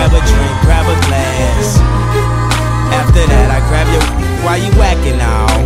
grab a drink, grab a glass. After that, I grab your why you whacking out?